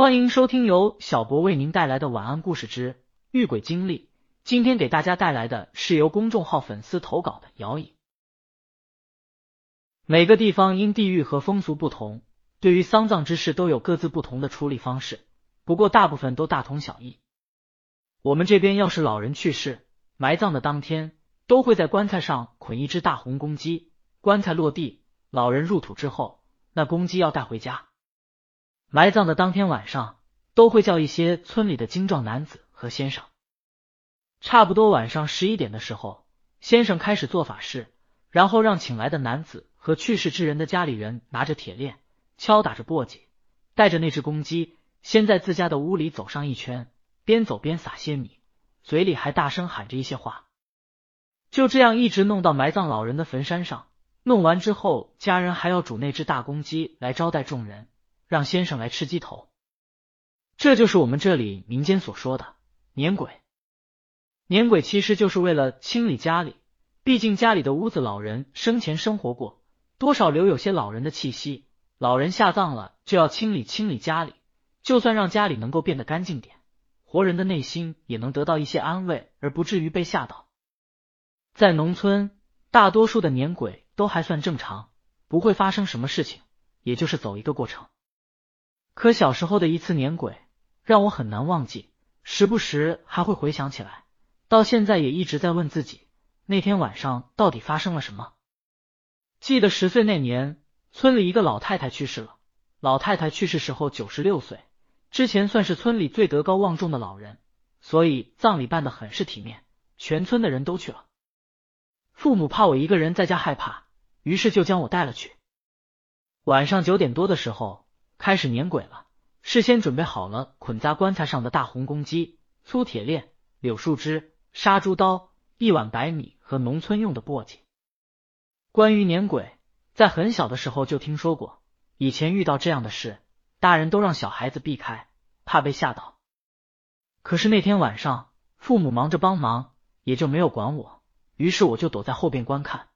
欢迎收听由小博为您带来的晚安故事之遇鬼经历。今天给大家带来的是由公众号粉丝投稿的摇椅。每个地方因地域和风俗不同，对于丧葬之事都有各自不同的处理方式，不过大部分都大同小异。我们这边要是老人去世，埋葬的当天都会在棺材上捆一只大红公鸡，棺材落地，老人入土之后，那公鸡要带回家。埋葬的当天晚上，都会叫一些村里的精壮男子和先生。差不多晚上十一点的时候，先生开始做法事，然后让请来的男子和去世之人的家里人拿着铁链，敲打着簸箕，带着那只公鸡，先在自家的屋里走上一圈，边走边撒些米，嘴里还大声喊着一些话。就这样一直弄到埋葬老人的坟山上。弄完之后，家人还要煮那只大公鸡来招待众人。让先生来吃鸡头，这就是我们这里民间所说的撵鬼。撵鬼其实就是为了清理家里，毕竟家里的屋子老人生前生活过，多少留有些老人的气息。老人下葬了，就要清理清理家里，就算让家里能够变得干净点，活人的内心也能得到一些安慰，而不至于被吓到。在农村，大多数的撵鬼都还算正常，不会发生什么事情，也就是走一个过程。可小时候的一次撵鬼让我很难忘记，时不时还会回想起来，到现在也一直在问自己，那天晚上到底发生了什么？记得十岁那年，村里一个老太太去世了。老太太去世时候九十六岁，之前算是村里最德高望重的老人，所以葬礼办得很是体面，全村的人都去了。父母怕我一个人在家害怕，于是就将我带了去。晚上九点多的时候。开始撵鬼了，事先准备好了捆扎棺材上的大红公鸡、粗铁链、柳树枝、杀猪刀、一碗白米和农村用的簸箕。关于撵鬼，在很小的时候就听说过，以前遇到这样的事，大人都让小孩子避开，怕被吓到。可是那天晚上，父母忙着帮忙，也就没有管我，于是我就躲在后边观看。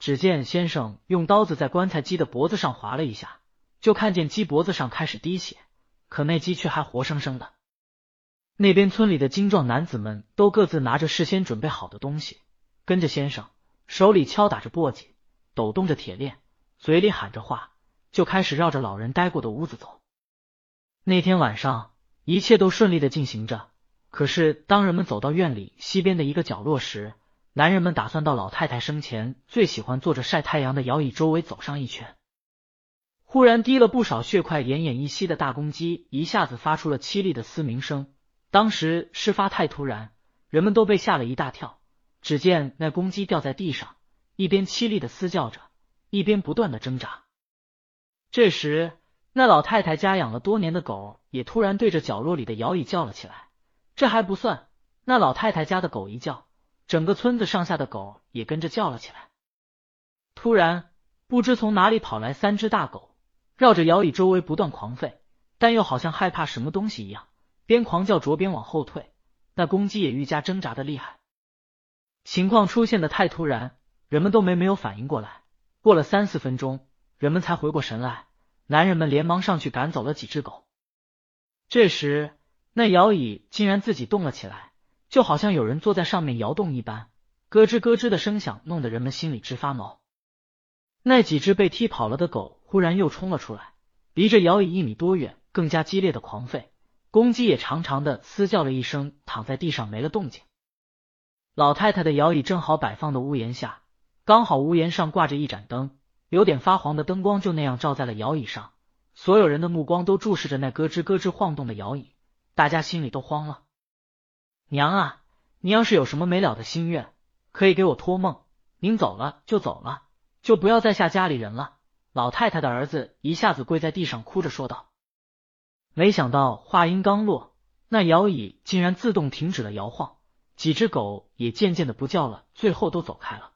只见先生用刀子在棺材鸡的脖子上划了一下。就看见鸡脖子上开始滴血，可那鸡却还活生生的。那边村里的精壮男子们都各自拿着事先准备好的东西，跟着先生，手里敲打着簸箕，抖动着铁链，嘴里喊着话，就开始绕着老人待过的屋子走。那天晚上一切都顺利的进行着，可是当人们走到院里西边的一个角落时，男人们打算到老太太生前最喜欢坐着晒太阳的摇椅周围走上一圈。忽然滴了不少血块、奄奄一息的大公鸡一下子发出了凄厉的嘶鸣声。当时事发太突然，人们都被吓了一大跳。只见那公鸡掉在地上，一边凄厉的嘶叫着，一边不断的挣扎。这时，那老太太家养了多年的狗也突然对着角落里的摇椅叫了起来。这还不算，那老太太家的狗一叫，整个村子上下的狗也跟着叫了起来。突然，不知从哪里跑来三只大狗。绕着摇椅周围不断狂吠，但又好像害怕什么东西一样，边狂叫着边往后退。那公鸡也愈加挣扎的厉害。情况出现的太突然，人们都没没有反应过来。过了三四分钟，人们才回过神来。男人们连忙上去赶走了几只狗。这时，那摇椅竟然自己动了起来，就好像有人坐在上面摇动一般，咯吱咯吱的声响弄得人们心里直发毛。那几只被踢跑了的狗忽然又冲了出来，离着摇椅一米多远，更加激烈的狂吠。公鸡也长长的嘶叫了一声，躺在地上没了动静。老太太的摇椅正好摆放的屋檐下，刚好屋檐上挂着一盏灯，有点发黄的灯光就那样照在了摇椅上。所有人的目光都注视着那咯吱咯吱晃动的摇椅，大家心里都慌了。娘啊，你要是有什么没了的心愿，可以给我托梦。您走了就走了。就不要再吓家里人了。老太太的儿子一下子跪在地上，哭着说道。没想到话音刚落，那摇椅竟然自动停止了摇晃，几只狗也渐渐的不叫了，最后都走开了。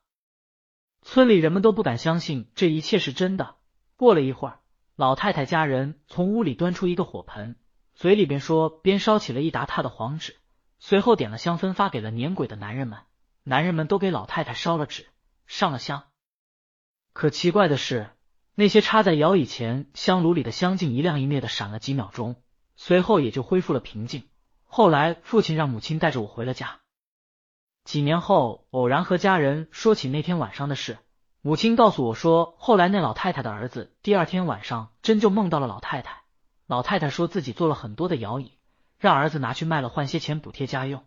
村里人们都不敢相信这一切是真的。过了一会儿，老太太家人从屋里端出一个火盆，嘴里边说，边烧起了一沓沓的黄纸，随后点了香分发给了撵鬼的男人们。男人们都给老太太烧了纸，上了香。可奇怪的是，那些插在摇椅前香炉里的香烬一亮一灭的闪了几秒钟，随后也就恢复了平静。后来父亲让母亲带着我回了家。几年后，偶然和家人说起那天晚上的事，母亲告诉我说，后来那老太太的儿子第二天晚上真就梦到了老太太。老太太说自己做了很多的摇椅，让儿子拿去卖了换些钱补贴家用。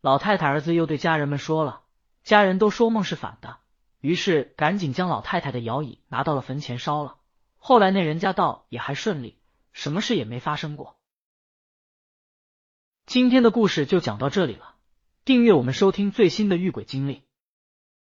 老太太儿子又对家人们说了，家人都说梦是反的，于是赶紧将老太太的摇椅拿到了坟前烧了。后来那人家倒也还顺利，什么事也没发生过。今天的故事就讲到这里了，订阅我们收听最新的遇鬼经历。